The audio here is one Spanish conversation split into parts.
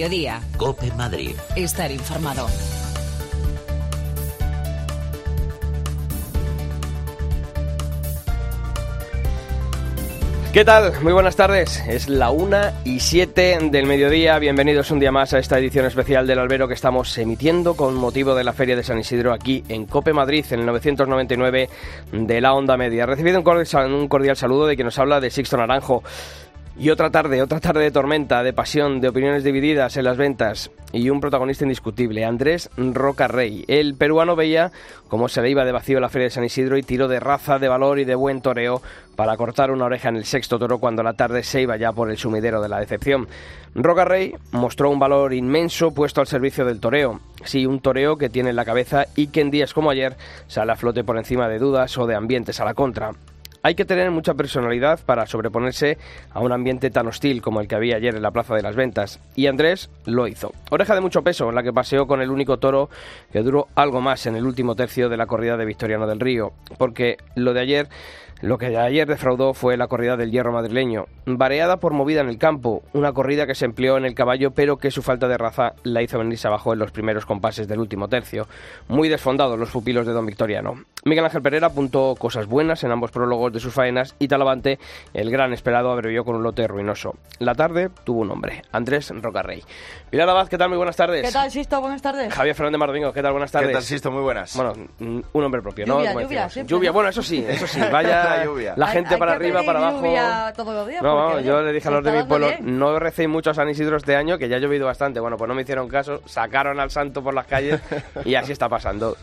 Mediodía. Cope Madrid. Estar informado. ¿Qué tal? Muy buenas tardes. Es la una y siete del mediodía. Bienvenidos un día más a esta edición especial del Albero que estamos emitiendo con motivo de la Feria de San Isidro aquí en Cope Madrid en el 999 de la Onda Media. Recibido un cordial, un cordial saludo de quien nos habla de Sixto Naranjo. Y otra tarde, otra tarde de tormenta, de pasión, de opiniones divididas en las ventas y un protagonista indiscutible, Andrés Roca Rey. El peruano veía cómo se le iba de vacío la Feria de San Isidro y tiró de raza, de valor y de buen toreo para cortar una oreja en el sexto toro cuando la tarde se iba ya por el sumidero de la decepción. Roca Rey mostró un valor inmenso puesto al servicio del toreo. Sí, un toreo que tiene en la cabeza y que en días como ayer sale a flote por encima de dudas o de ambientes a la contra. Hay que tener mucha personalidad para sobreponerse a un ambiente tan hostil como el que había ayer en la Plaza de las Ventas. Y Andrés lo hizo. Oreja de mucho peso, en la que paseó con el único toro que duró algo más en el último tercio de la corrida de Victoriano del Río. Porque lo de ayer lo que ayer defraudó fue la corrida del hierro madrileño, variada por movida en el campo, una corrida que se empleó en el caballo pero que su falta de raza la hizo venirse abajo en los primeros compases del último tercio. Muy desfondados los pupilos de don Victoriano. Miguel Ángel Pereira apuntó cosas buenas en ambos prólogos de sus faenas y Talavante, el gran esperado, abrevió con un lote ruinoso. La tarde tuvo un nombre, Andrés Rocarrey. Pilar Abad, ¿qué tal? Muy buenas tardes. ¿Qué tal, Sisto? Buenas tardes. Javier Fernández Mardomingo, ¿qué tal? Buenas tardes. ¿Qué tal, Sisto? Muy buenas. Bueno, un hombre propio, lluvia, ¿no? Lluvia, siempre, lluvia. ¿no? Bueno, eso sí, eso sí. Vaya La lluvia. la gente hay para arriba, para abajo. lluvia todos los días, No, vamos, oye, yo le dije a los de mi pueblo, bien. no recéis mucho a San Isidro este año, que ya ha llovido bastante. Bueno, pues no me hicieron caso, sacaron al santo por las calles y así está pasando.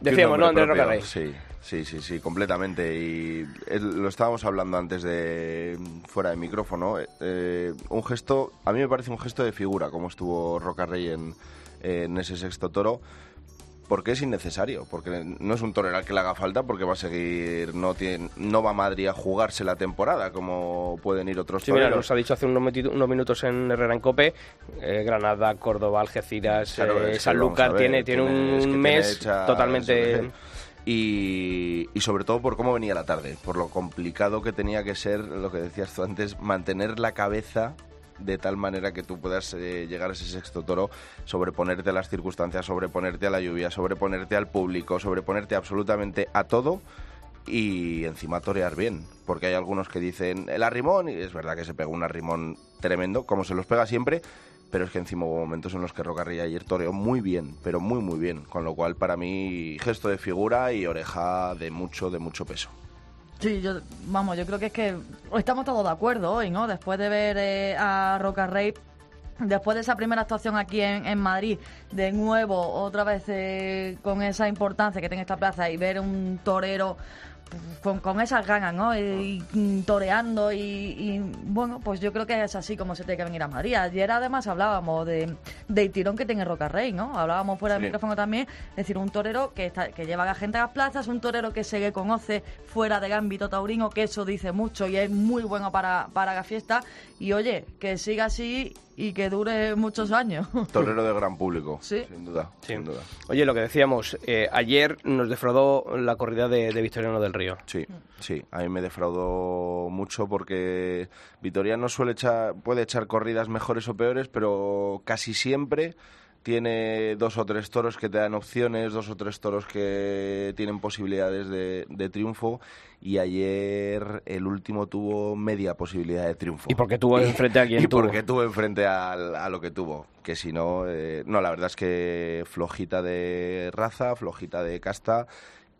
Decíamos, ¿no, Andrés Rocarrey? Sí, sí, sí, sí, completamente. Y lo estábamos hablando antes de fuera de micrófono. eh, un gesto, a mí me parece un gesto de figura, como estuvo Rocarrey en, en ese sexto toro. Porque es innecesario, porque no es un torero al que le haga falta, porque va a seguir, no tiene, no va a Madrid a jugarse la temporada como pueden ir otros Sí, mira, toreros. nos ha dicho hace unos, unos minutos en Herrera en Cope, eh, Granada, Córdoba, Algeciras, Claro, eh, Sanlúcar, tiene, tiene tiene- es que un tiene mes totalmente... Y, y sobre todo por cómo venía la tarde, por lo complicado que tenía que ser, lo que decías tú antes, mantener la cabeza de tal manera que tú puedas eh, llegar a ese sexto toro, sobreponerte a las circunstancias, sobreponerte a la lluvia, sobreponerte al público, sobreponerte absolutamente a todo y encima torear bien, porque hay algunos que dicen el arrimón, y es verdad que se pegó un arrimón tremendo, como se los pega siempre, pero es que encima hubo momentos en los que Rocarrilla ayer toreó muy bien, pero muy muy bien, con lo cual para mí gesto de figura y oreja de mucho, de mucho peso. Sí, yo, vamos, yo creo que es que estamos todos de acuerdo hoy, ¿no? Después de ver eh, a Roca Rey, después de esa primera actuación aquí en, Madrid, de nuevo, otra vez eh, con esa importancia que tiene esta plaza y ver un torero con, con esas ganas, ¿no? Y, y toreando y, y, bueno, pues yo creo que es así como se tiene que venir a Madrid. Ayer además hablábamos de, del tirón que tiene Roca Rey, ¿no? Hablábamos fuera del Sí. micrófono también, es decir, un torero que, está, que lleva a la gente a las plazas, un torero que se le conoce fuera del ámbito taurino, que eso dice mucho y es muy bueno para, para la fiesta. Y oye, que siga así y que dure muchos años. Torero de gran público, Sí. sin duda, Sí. sin duda. Oye, lo que decíamos, eh, ayer nos defraudó la corrida de, de Victoriano del Río. Sí, sí, a mí me defraudó mucho porque Vitoriano suele echar, puede echar corridas mejores o peores, pero casi siempre tiene dos o tres toros que te dan opciones, dos o tres toros que tienen posibilidades de, de triunfo y ayer el último tuvo media posibilidad de triunfo. ¿Y por qué tuvo enfrente a quien y tuvo? porque tuvo enfrente a, lo que tuvo. Que si no, eh, no, la verdad es que flojita de raza, flojita de casta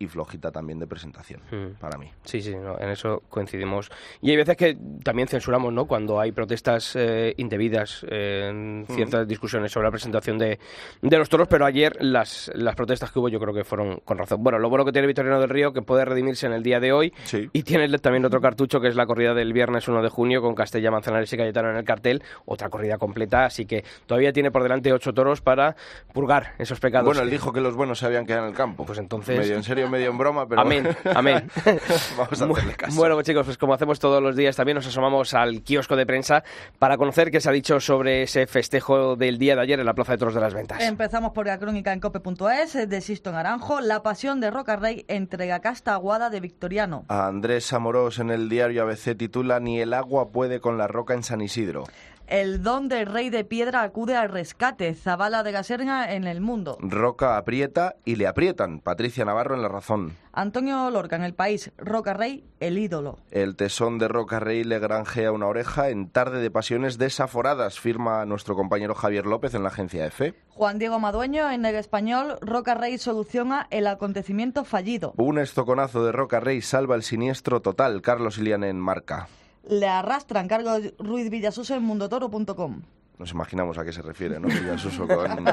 y flojita también de presentación, Mm. para mí. Sí, sí, no, en eso coincidimos. Y hay veces que también censuramos, ¿no? Cuando hay protestas eh, indebidas eh, en ciertas discusiones sobre la presentación de, de los toros, pero ayer las, las protestas que hubo yo creo que fueron con razón. Bueno, lo bueno que tiene Victoriano del Río, que puede redimirse en el día de hoy, Sí. y tiene también otro cartucho que es la corrida del viernes 1 de junio con Castella, Manzanares y Cayetano en el cartel, otra corrida completa, así que todavía tiene por delante ocho toros para purgar esos pecados. Bueno, él dijo que los buenos se habían quedado en el campo. Pues entonces- Medio en serio, medio en broma, pero... Amén, amén. Vamos a hacerle caso. Bueno, pues chicos, pues como hacemos todos los días, también nos asomamos al kiosco de prensa para conocer qué se ha dicho sobre ese festejo del día de ayer en la Plaza de Toros de las Ventas. Empezamos por la crónica en cope.es de Sisto Naranjo, la pasión de Roca Rey entrega casta aguada de Victoriano. A Andrés Amorós en el diario ABC titula Ni el agua puede con la roca en San Isidro. El don del rey de piedra acude al rescate. Zabala de Gaserna en el mundo. Roca aprieta y le aprietan. Patricia Navarro en La Razón. Antonio Lorca en el país. Roca Rey, el ídolo. El tesón de Roca Rey le granjea una oreja en tarde de pasiones desaforadas, firma nuestro compañero Javier López en la agencia EFE. Juan Diego Madueño en el español. Roca Rey soluciona el acontecimiento fallido. Un estoconazo de Roca Rey salva el siniestro total. Carlos Ilian en Marca. Le arrastran Carlos Ruiz Villasuso en mundotoro.com. Nos imaginamos a qué se refiere, ¿no? Villasuso con...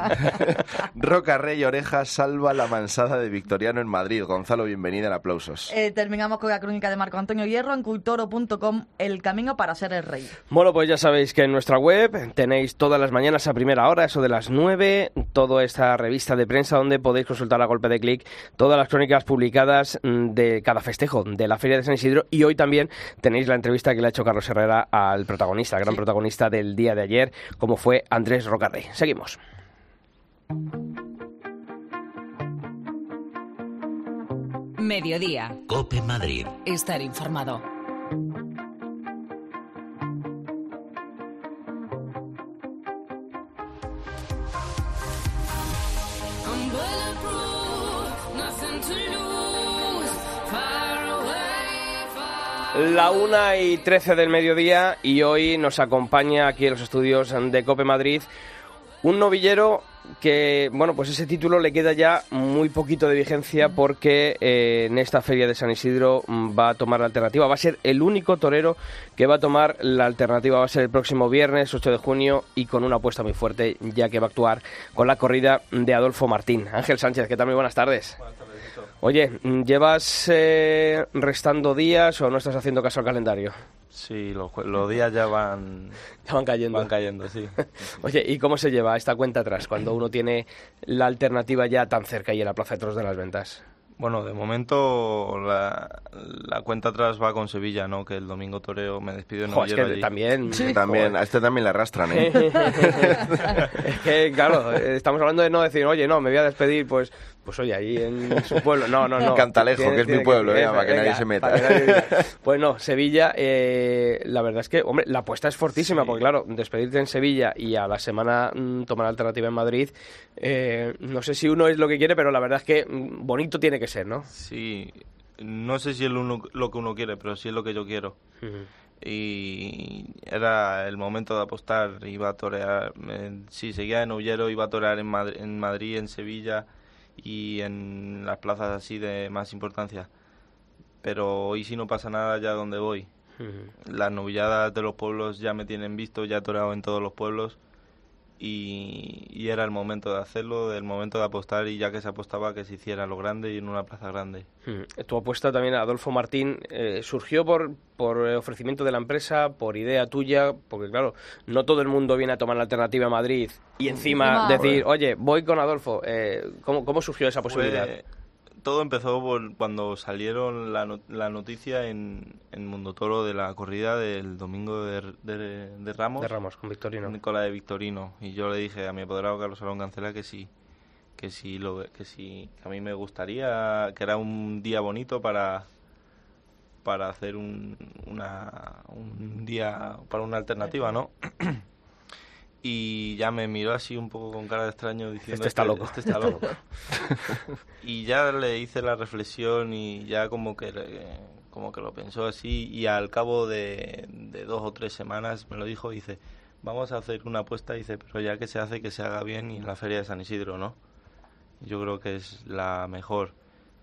Roca Rey Oreja salva la mansada de Victoriano en Madrid. Gonzalo, bienvenida en aplausos. Eh, terminamos con la crónica de Marco Antonio Hierro en cultoro.com, El camino para ser el rey. Bueno, pues ya sabéis que en nuestra web tenéis todas las mañanas a primera hora, eso de las 9, toda esta revista de prensa donde podéis consultar a golpe de clic todas las crónicas publicadas mm, de cada festejo de la Feria de San Isidro y hoy también tenéis la entrevista que le ha hecho Carlos Herrera al protagonista, el gran protagonista del día de ayer, como fue Andrés Rocarrey. Seguimos. Mediodía. Cope Madrid. Estar informado. La una y trece del mediodía y hoy nos acompaña aquí en los estudios de Cope Madrid un novillero que, bueno, pues ese título le queda ya muy poquito de vigencia porque eh, en esta feria de San Isidro mm, va a tomar la alternativa. Va a ser el único torero que va a tomar la alternativa. Va a ser el próximo viernes, 8 de junio, y con una apuesta muy fuerte, ya que va a actuar con la corrida de Adolfo Martín. Ángel Sánchez, ¿qué tal? Muy. Buenas tardes. Oye, ¿llevas eh, restando días o no estás haciendo caso al calendario? Sí, los, los, días ya van, ya van cayendo. Van cayendo, sí. Oye, ¿y cómo se lleva esta cuenta atrás cuando uno tiene la alternativa ya tan cerca y en la Plaza de Toros de las Ventas? Bueno, de momento la, la, cuenta atrás va con Sevilla, ¿no? Que el domingo toreo me despido en es que allí. también, sí. también a este también le arrastran, ¿eh? es que, claro, estamos hablando de no decir, oye, no, me voy a despedir, pues, pues oye, ahí en su pueblo. No, no, no. Cantalejo, Tiene- que es mi pueblo, que- ¿eh? Para que venga, nadie se meta. que nadie. Pues no, Sevilla, eh, la verdad es que, hombre, la apuesta es fortísima, Sí. porque claro, despedirte en Sevilla y a la semana mm, tomar alternativa en Madrid, eh, no sé si uno es lo que quiere, pero la verdad es que mm, bonito tiene que ser, ¿no? Sí, no sé si es lo, que uno quiere, pero sí es lo que yo quiero. Y era el momento de apostar, iba a torear, eh, si seguía en Ullero, iba a torear en, Madri- en Madrid, en Sevilla y en las plazas así de más importancia. Pero hoy si no pasa nada ya donde voy. Las novilladas de los pueblos ya me tienen visto, ya he toreado en todos los pueblos y, y era el momento de hacerlo, el momento de apostar y ya que se apostaba que se hiciera lo grande y en una plaza grande. Mm. Tu apuesta también a Adolfo Martín eh, surgió por, por eh, ofrecimiento de la empresa, por idea tuya, porque claro, no todo el mundo viene a tomar la alternativa a Madrid y encima decir, oye, voy con Adolfo. Eh, ¿cómo, ¿Cómo surgió esa posibilidad? Fue- todo empezó por cuando salieron la, no- la noticia en, en Mundo Toro de la corrida del domingo de, de- de Ramos, De Ramos, con Victorino. con la de Victorino. Y yo le dije a mi apoderado Carlos Salón Cancela que sí, que sí, lo, que sí, que a mí me gustaría, que era un día bonito para para hacer un, una, un día para una alternativa, ¿no? Y ya me miró así un poco con cara de extraño diciendo Este está loco". este está loco y ya le hice la reflexión y ya como que como que lo pensó así y al cabo de, de dos o tres semanas me lo dijo dice vamos a hacer una apuesta dice pero ya que se hace que se haga bien y en la feria de San Isidro no yo creo que es la mejor.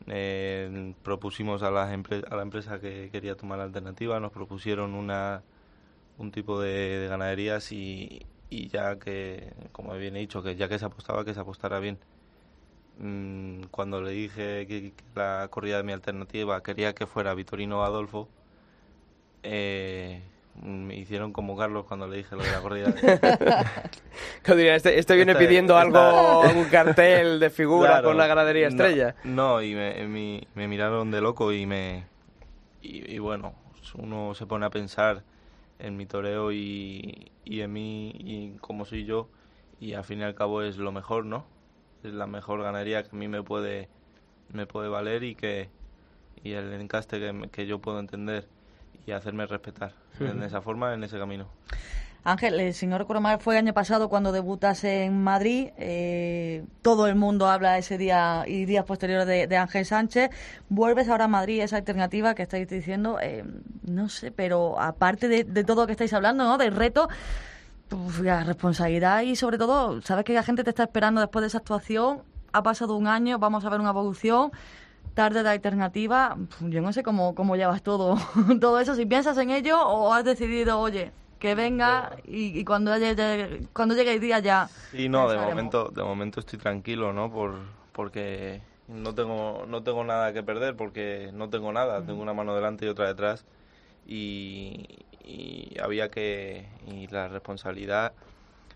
Eh, propusimos a la, empre- a la empresa que quería tomar la alternativa nos propusieron una un tipo de, de ganaderías y, y ya que, como bien he dicho, que ya que se apostaba, que se apostara bien. Mm, cuando le dije que, que la corrida de mi alternativa quería que fuera Vitorino Adolfo, eh, me hicieron como Carlos cuando le dije lo de la corrida. Este, este viene Esta- pidiendo esta- algo, un cartel de figura Claro, con la gradería no- estrella. No, y me, mi- me miraron de loco y me. Y, y bueno, uno se pone a pensar en mi toreo y, y en mí y cómo soy yo, y al fin y al cabo es lo mejor, ¿no? Es la mejor ganadería que a mí me puede, me puede valer y que y el encaste que, que yo puedo entender y hacerme respetar en esa forma, en ese camino. Ángel, eh, si no recuerdo mal, fue el año pasado cuando debutas en Madrid. Eh, todo el mundo habla ese día y días posteriores de, Ángel Sánchez. Vuelves ahora a Madrid, esa alternativa que estáis diciendo, eh, no sé, pero aparte de, todo lo que estáis hablando, ¿no? Del reto, pues, la responsabilidad y sobre todo, sabes que la gente te está esperando después de esa actuación. Ha pasado un año, vamos a ver una evolución tarde de alternativa, yo no sé cómo, cómo llevas todo, todo eso, si piensas en ello o has decidido, oye, que venga y, cuando llegue, cuando llegue el día ya. Sí, no, de momento, de momento estoy tranquilo, ¿no? Por, porque no tengo, no tengo nada que perder, porque no tengo nada, tengo una mano delante y otra detrás y, y había que, y la responsabilidad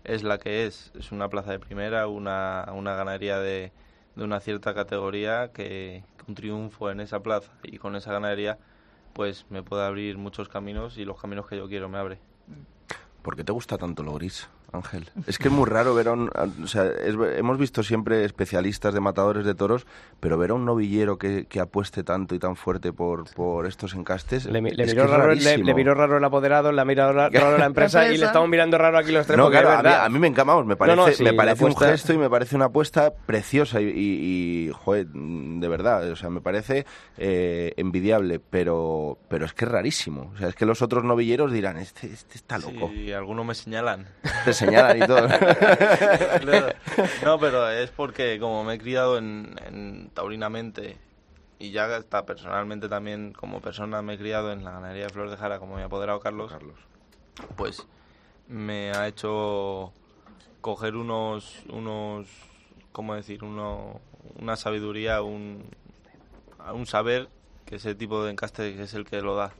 es la que es, es una plaza de primera, una, una ganadería de, de una cierta categoría que, un triunfo en esa plaza y con esa ganadería pues me puede abrir muchos caminos y los caminos que yo quiero me abre. ¿Por qué te gusta tanto lo gris? Ángel. Es que es muy raro ver a un... O sea, hemos visto siempre especialistas de matadores de toros, pero ver a un novillero que, que apueste tanto y tan fuerte por, por estos encastes... Le, miró, raro, le, miró, raro, el apoderado, le ha mirado raro la empresa y le estamos mirando raro aquí los tres. No, claro, a mí, me encamamos, me parece, me parece un gesto y me parece una apuesta preciosa y, y, joder, de verdad, o sea, me parece eh, envidiable, pero, pero es que es rarísimo. O sea, es que los otros novilleros dirán, este, este está loco. Sí, algunos me señalan señalan y todo. no, pero es porque como me he criado en, taurinamente y ya está personalmente también como persona me he criado en la ganadería de Flor de Jara como mi apoderado Carlos, Carlos. pues me ha hecho coger unos unos cómo decir uno una sabiduría un un saber que ese tipo de encaste que es el que lo da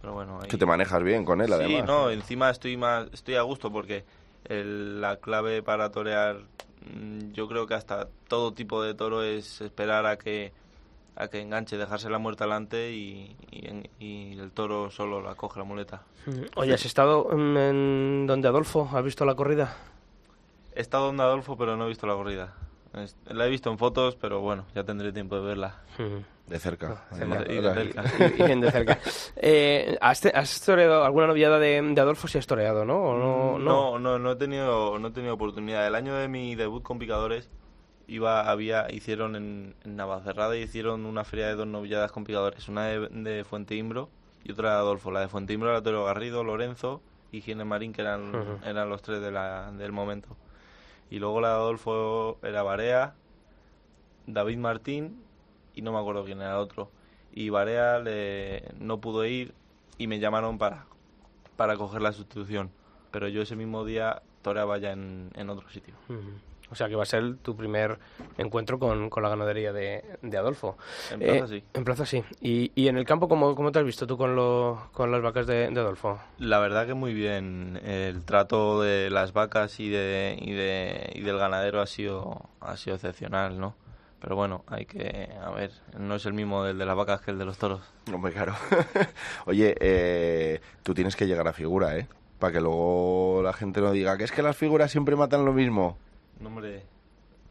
pero bueno, Que te manejas bien con él, además. Sí, no, encima estoy más estoy a gusto porque la clave para torear, mm, yo creo que hasta todo tipo de toro es esperar a que a que enganche, dejarse la muerte adelante y, y, el toro solo la coge la muleta. Oye, ¿has estado en donde Adolfo? ¿Has visto la corrida? He estado donde Adolfo, pero no he visto la corrida. La he visto en fotos, pero bueno, ya tendré tiempo de verla. De cerca. y de bien de cerca. Eh, ¿has, ¿has, toreado alguna novillada de, Adolfo? Si has toreado, ¿no? no, no, no, no, he tenido, no he tenido oportunidad. El año de mi debut con picadores iba, había, hicieron en, en Navacerrada hicieron una feria de dos novilladas con picadores, una de, de Fuente Imbro y otra de Adolfo. La de Fuente Imbro era Toro Garrido, Lorenzo y Gine Marín, que eran, eran los tres de la, del momento. Y luego la de Adolfo era Barea, David Martín y no me acuerdo quién era el otro. Y Barea le, no pudo ir y me llamaron para, para coger la sustitución. Pero yo ese mismo día toreaba ya en, en otro sitio. O sea que va a ser tu primer encuentro con, con la ganadería de, de Adolfo. En plaza sí. En plaza sí. ¿Y, y en el campo ¿cómo, cómo te has visto tú con, lo, con las vacas de, de, Adolfo? La verdad que muy bien. El trato de las vacas y, de, y, de, y del ganadero ha sido, ha sido excepcional, ¿no? Pero bueno, hay que, a ver, no es el mismo el de las vacas que el de los toros. Hombre, claro. Oye, eh, tú tienes que llegar a figura, ¿eh? Para que luego la gente no diga que es que las figuras siempre matan lo mismo. No, hombre,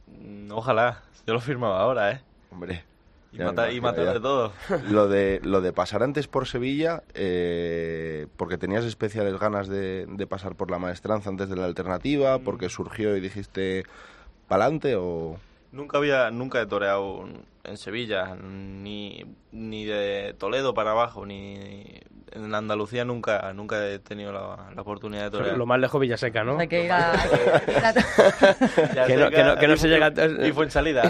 mm, ojalá. Yo lo firmaba ahora, ¿eh? Hombre. Y, mata, y de todo. Lo de, lo de pasar antes por Sevilla, eh, porque tenías especiales ganas de, de, pasar por la maestranza antes de la alternativa, mm. porque surgió y dijiste, ¿pa'lante o...? Nunca había, nunca he toreado en Sevilla, ni, ni de Toledo para abajo, ni en Andalucía nunca, nunca he tenido la, oportunidad de torear. Lo más lejos Villaseca, ¿no? Hay que ir a... que, no, que, no, que no se llega... Y fue en salida.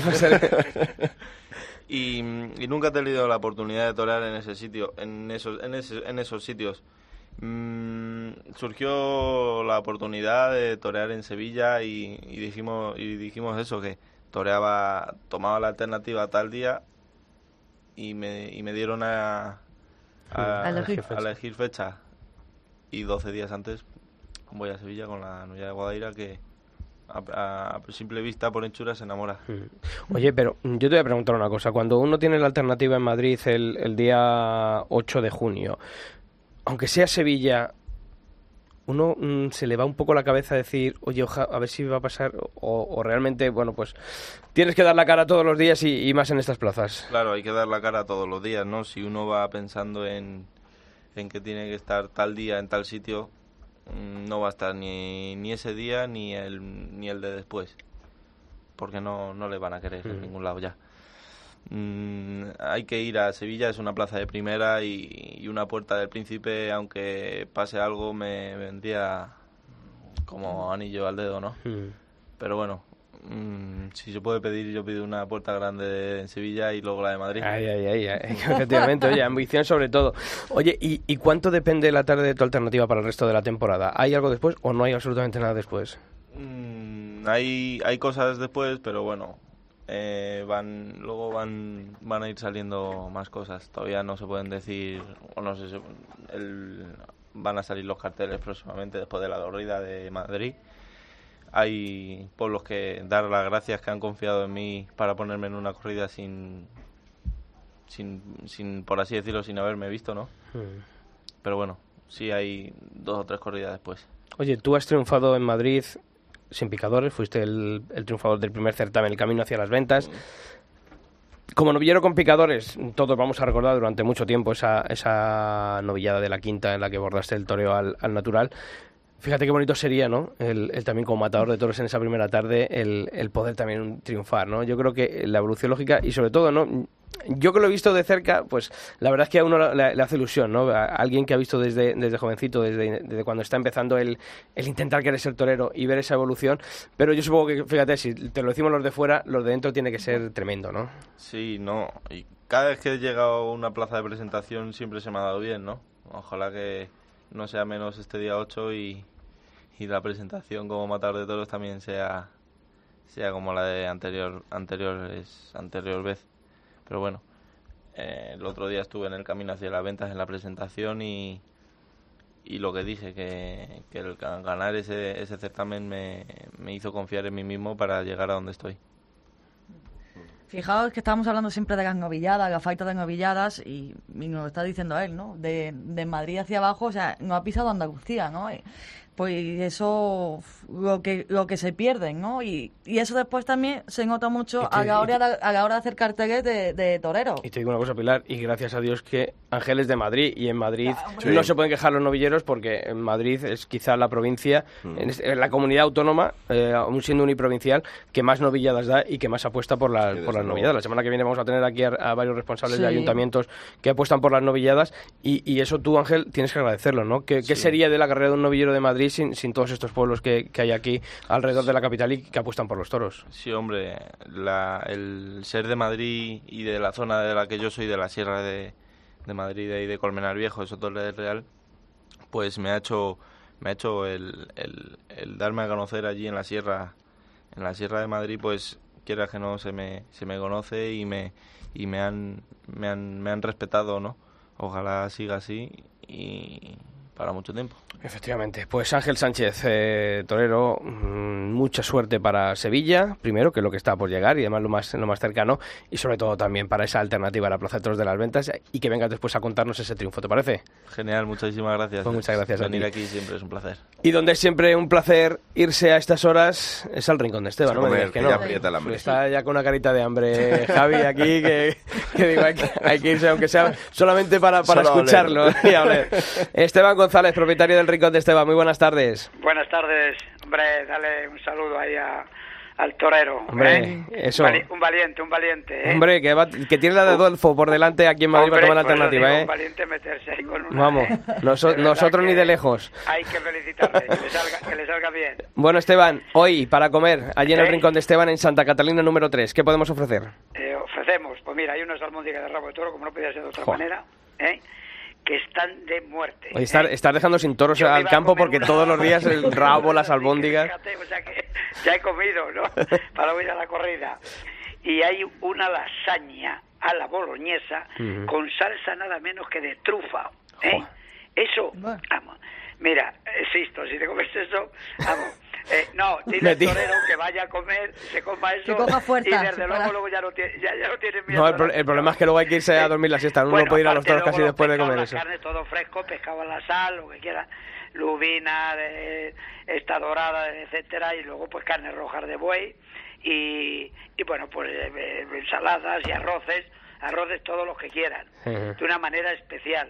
y, y, nunca he tenido la oportunidad de torear en ese sitio, en esos, en, ese, en esos sitios. Mm, surgió la oportunidad de torear en Sevilla y, y dijimos y dijimos eso que toreaba, tomaba la alternativa tal día y me, y me dieron a, a, elegir, fecha. Y 12 días antes voy a Sevilla con la novia de Guadaira que a, simple vista, por hechura, se enamora. Oye, pero yo te voy a preguntar una cosa. Cuando uno tiene la alternativa en Madrid el, el día 8 de junio, aunque sea Sevilla, uno mm, se le va un poco la cabeza a decir, oye, a ver si va a pasar, o, realmente, bueno, pues tienes que dar la cara todos los días y, más en estas plazas. Claro, hay que dar la cara todos los días, ¿no? Si uno va pensando en, en que tiene que estar tal día en tal sitio, mm, no va a estar ni, ni ese día ni el, ni el de después. Porque no, no le van a querer en ningún lado ya. Mm, hay que ir a Sevilla, es una plaza de primera y, y una puerta del príncipe, aunque pase algo, me vendría como anillo al dedo, ¿no? Mm. Pero bueno, mm, si se puede pedir, yo pido una puerta grande en Sevilla y luego la de Madrid. Ay, ay, ay, ay, efectivamente, oye, ambición sobre todo. Oye, ¿y, ¿y cuánto depende la tarde de tu alternativa para el resto de la temporada? ¿Hay algo después o no hay absolutamente nada después? Mm, hay, hay cosas después, pero bueno, eh, van luego van van a ir saliendo más cosas. Todavía no se pueden decir, o no sé, el- van a salir los carteles próximamente después de la corrida de Madrid. Hay pueblos que dar las gracias que han confiado en mí para ponerme en una corrida sin, sin, sin por así decirlo, sin haberme visto, ¿no? Mm. Pero bueno, sí hay dos o tres corridas después. Oye, tú has triunfado en Madrid sin picadores, fuiste el, triunfador del primer certamen, el camino hacia las ventas. Como novillero con picadores, todos vamos a recordar durante mucho tiempo esa, esa novillada de la quinta en la que bordaste el toreo al, al natural. Fíjate qué bonito sería, ¿no? El, el también como matador de toros en esa primera tarde, el, el poder también triunfar, ¿no? Yo creo que la evolución lógica y sobre todo, ¿no? Yo que lo he visto de cerca, pues la verdad es que a uno le, hace ilusión, ¿no? A alguien que ha visto desde, desde jovencito, desde, desde cuando está empezando el, el intentar querer ser torero y ver esa evolución. Pero yo supongo que, fíjate, si te lo decimos los de fuera, los de dentro tiene que ser tremendo, ¿no? Sí, no. Y cada vez que he llegado a una plaza de presentación siempre se me ha dado bien, ¿no? Ojalá que no sea menos este día 8 y, y la presentación como matador de toros también sea sea como la de anterior anteriores anterior vez. Pero bueno, eh, el otro día estuve en el camino hacia las ventas en la presentación y, y lo que dije, que, que el ga- ganar ese, ese certamen me, me hizo confiar en mí mismo para llegar a donde estoy. Fijaos que estamos hablando siempre de las novilladas, gafaitas de novilladas, y, y nos está diciendo él, ¿no? De, de Madrid hacia abajo, o sea, no ha pisado Andalucía, ¿no? Pues eso, lo que, lo que se pierden, ¿no? Y, y eso después también se nota mucho te- a, la hora de, a la hora de hacer carteles de, de torero. Y te digo una cosa, Pilar, y gracias a Dios que Ángeles de Madrid, y en Madrid Ah, no se pueden quejar los novilleros porque en Madrid es quizá la provincia, en, este- en la comunidad autónoma, eh, aún siendo uniprovincial, que más novilladas da y que más apuesta por, las Sí, por las novilladas. La semana que viene vamos a tener aquí a, a varios responsables de ayuntamientos que apuestan por las novilladas y, y eso tú, Ángel, tienes que agradecerlo, ¿no? ¿Qué, qué sería de la carrera de un novillero de Madrid sin, sin todos estos pueblos que, que hay aquí alrededor de la capital y que apuestan por los toros? Sí, hombre, la- el ser de Madrid y de la zona de la que yo soy, de la Sierra de, de Madrid y de Colmenar Viejo, eso todo es real, pues me ha hecho, me ha hecho el, el- el darme a conocer allí en la Sierra, en la Sierra de Madrid, pues quiera que no se me, se me conoce y me, y me han, me han, me han respetado, ¿no? Ojalá siga así y para mucho tiempo. Efectivamente. Pues Ángel Sánchez, eh, torero, mm, mucha suerte para Sevilla, primero, que es lo que está por llegar y además lo más, lo más cercano, y sobre todo también para esa alternativa a la Plaza de Toros de las Ventas y que vengas después a contarnos ese triunfo, ¿te parece? Genial, muchísimas gracias. Pues muchas gracias a Venir ti. aquí siempre es un placer. Y donde es siempre un placer irse a estas horas es al rincón de Esteban, A ¿no? Me comer, que no. ya el hambre. Está ya con una carita de hambre Javi aquí que, que digo, hay que, hay que irse aunque sea solamente para, para Solo a oler. escucharlo y a oler. Esteban González, propietario del Rincón de Esteban, muy buenas tardes. Buenas tardes, hombre, dale un saludo ahí a- al torero. Hombre, ¿eh? eso. Un, vali- un valiente, un valiente. ¿eh? Hombre, que, va- que tiene la de Adolfo por delante aquí en Madrid Hombre, para tomar la alternativa, digo, ¿eh? Un valiente meterse ahí con una... Vamos, ¿eh? noso- nosotros ni de lejos. Hay que felicitarle, que le salga, que le salga bien. Bueno, Esteban, hoy para comer, allí en el. Rincón de Esteban, en Santa Catalina número 3, ¿qué podemos ofrecer? Eh, ofrecemos, pues mira, hay unas almóndigas de rabo de toro, como no podía ser de otra Jo. manera, ¿eh? Que están de muerte. Oye, estar, ¿eh? estar dejando sin toros Yo al campo porque una- todos los días el rabo, las albóndigas... fíjate, o sea que ya he comido, ¿no? Para ir a la corrida. Y hay una lasaña a la boloñesa con salsa nada menos que de trufa. ¿eh? Eso, vamos. Mira, existo, si te comes eso, vamos. Eh, no, dile al torero que vaya a comer, se coma eso. Que coja fuerza, y desde para- luego luego ya no tiene, ya, ya no tiene miedo. No, el, pro- el problema es que luego hay que irse a dormir la siesta, uno no puede ir a los toros casi los después de comer la eso. carne, todo fresco, pescado a la sal, lo que quiera, lubina, de, esta dorada, etcétera, y luego pues carne rojas de buey y, y bueno, pues eh, eh, ensaladas y arroces, arroces todos los que quieran, de una manera especial.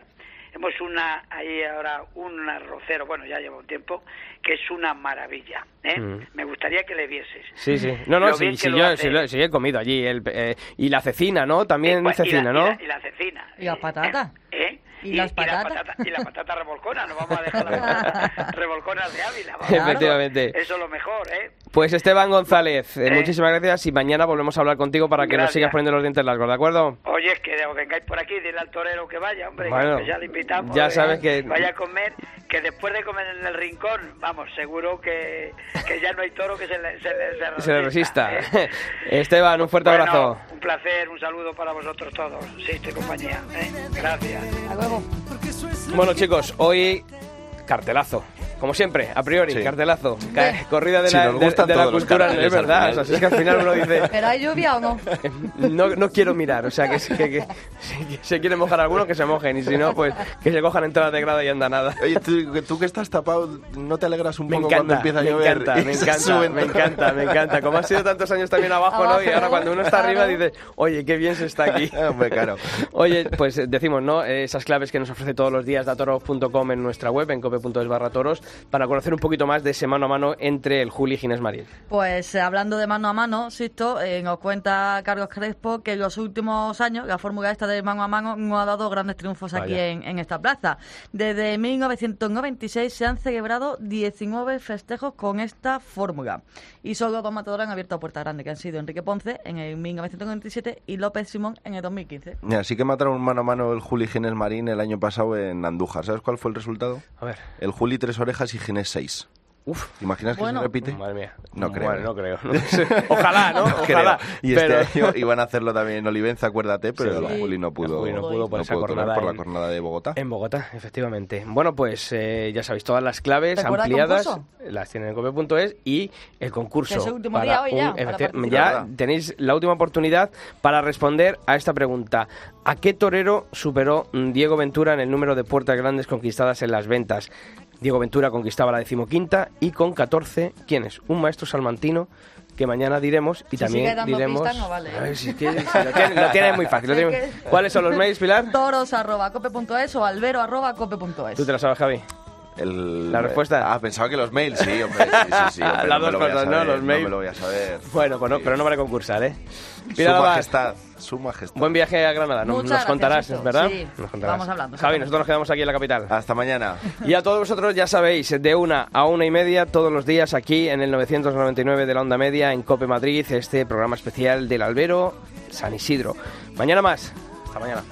Hemos una ahí ahora un arrocero, bueno, ya lleva un tiempo, que es una maravilla. ¿eh? Mm. Me gustaría que le vieses. Sí, sí. No, no, sí, sí, yo hace. sí, lo- sí he comido allí. El, eh, y la cecina, ¿no? También Eh, pues, cecina, y la, ¿no? Y la, y la cecina. ¿Y las patatas? ¿Eh? ¿Y las patatas? patata- y la patata revolcona, no vamos a dejar las patatas revolconas de Ávila. vamos. Efectivamente. Eso es lo mejor, ¿eh? Pues Esteban González, eh, Eh. muchísimas gracias y mañana volvemos a hablar contigo para que nos sigas poniendo los dientes largos, ¿de acuerdo? Oye, es que vengáis por aquí, dile al torero que vaya, hombre, Bueno, que ya le invitamos. ya eh, sabes que- Vaya a comer, que después de comer en el rincón, vamos, seguro que, que ya no hay toro que se le, se le, Se le resista. ¿eh? Esteban, un fuerte Bueno, abrazo. Un placer, un saludo para vosotros todos, Sisto y compañía. ¿eh? Gracias. Hasta luego. Bueno, chicos, hoy cartelazo. Como siempre, a priori, Sí. cartelazo. Ca- Corrida de Sí, la, nos de- de la cultura, es verdad. O sea, si es que al final uno dice, ¿Pero hay lluvia o no? no, no quiero mirar. O sea, que, que, que- si se quieren mojar algunos, que se mojen. Y si no, pues que se cojan entradas de grada y anda nada. Oye, tú, que- tú que estás tapado, ¿no te alegras un Me poco cuando encanta, empieza a me llover? encanta, y me encanta, me encanta, me encanta. Como ha sido tantos años también abajo, ¿no? Y ahora cuando uno está arriba dice, oye, qué bien se está aquí. Hombre, claro. Oye, pues eh, decimos, ¿no? Eh, Esas claves que nos ofrece todos los días datoros.com en nuestra web, en cope.es barra toros, para conocer un poquito más de ese mano a mano entre el Juli y Ginés Marín. Pues eh, hablando de mano a mano, Sisto, eh, nos cuenta Carlos Crespo que en los últimos años la fórmula esta de mano a mano no ha dado grandes triunfos aquí en, en esta plaza. Desde 1996 se han celebrado 19 festejos con esta fórmula. Y solo dos matadores han abierto a puerta grande, que han sido Enrique Ponce en el 1997 y López Simón en el 2015. Mira, sí que mataron mano a mano el Juli y Ginés Marín el año pasado en Andújar. ¿Sabes cuál fue el resultado? A ver. El Juli tres orejas y Ginés seis. Uf. ¿Te imaginas que Bueno. se repite? Madre mía. No creo. Bueno, no creo. No sé. Ojalá, ¿no? No creo. Ojalá. Y Pero- este año iban a hacerlo también en Olivenza, acuérdate, pero Sí. el Juli no pudo, Juli no pudo por esa torear jornada por la en- jornada de Bogotá. En Bogotá, efectivamente. Bueno, pues eh, ya sabéis, todas las claves ¿Te acuerdas del ampliadas las tienen en cope.es y el concurso. Que es el último día hoy ya, para ya tenéis la última oportunidad para responder a esta pregunta. ¿A qué torero superó mm, Diego Ventura en el número de puertas grandes conquistadas en las ventas? Diego Ventura conquistaba la decimoquinta y con 14, ¿quién es? Un maestro salmantino que mañana diremos y Si también diremos... no vale. Ay, si es que- si lo, tiene, lo tiene muy fácil. lo ¿Cuáles son los mails, Pilar? Toros arroba cope.es o albero arroba cope.es. ¿Tú te la sabes, Javi? El- ¿La respuesta? Ah, pensaba que los mails, sí, hombre. Sí, sí, sí, hombre, Las no dos cosas, ¿no? Los mails. No me lo voy a saber. Bueno, pues no, Sí. pero no vale concursar, ¿eh? Su Pilar Abad, majestad, su majestad. buen viaje a Granada. Nos, nos gracias, contarás, Sisto. ¿verdad? Sí, Nos contarás. vamos hablando, Javi, nosotros nos quedamos aquí en la capital. Hasta mañana. Y a todos vosotros ya sabéis, de una a una y media todos los días aquí en el 999 de la onda media en Cope Madrid, este programa especial del Albero San Isidro. Mañana más. Hasta mañana.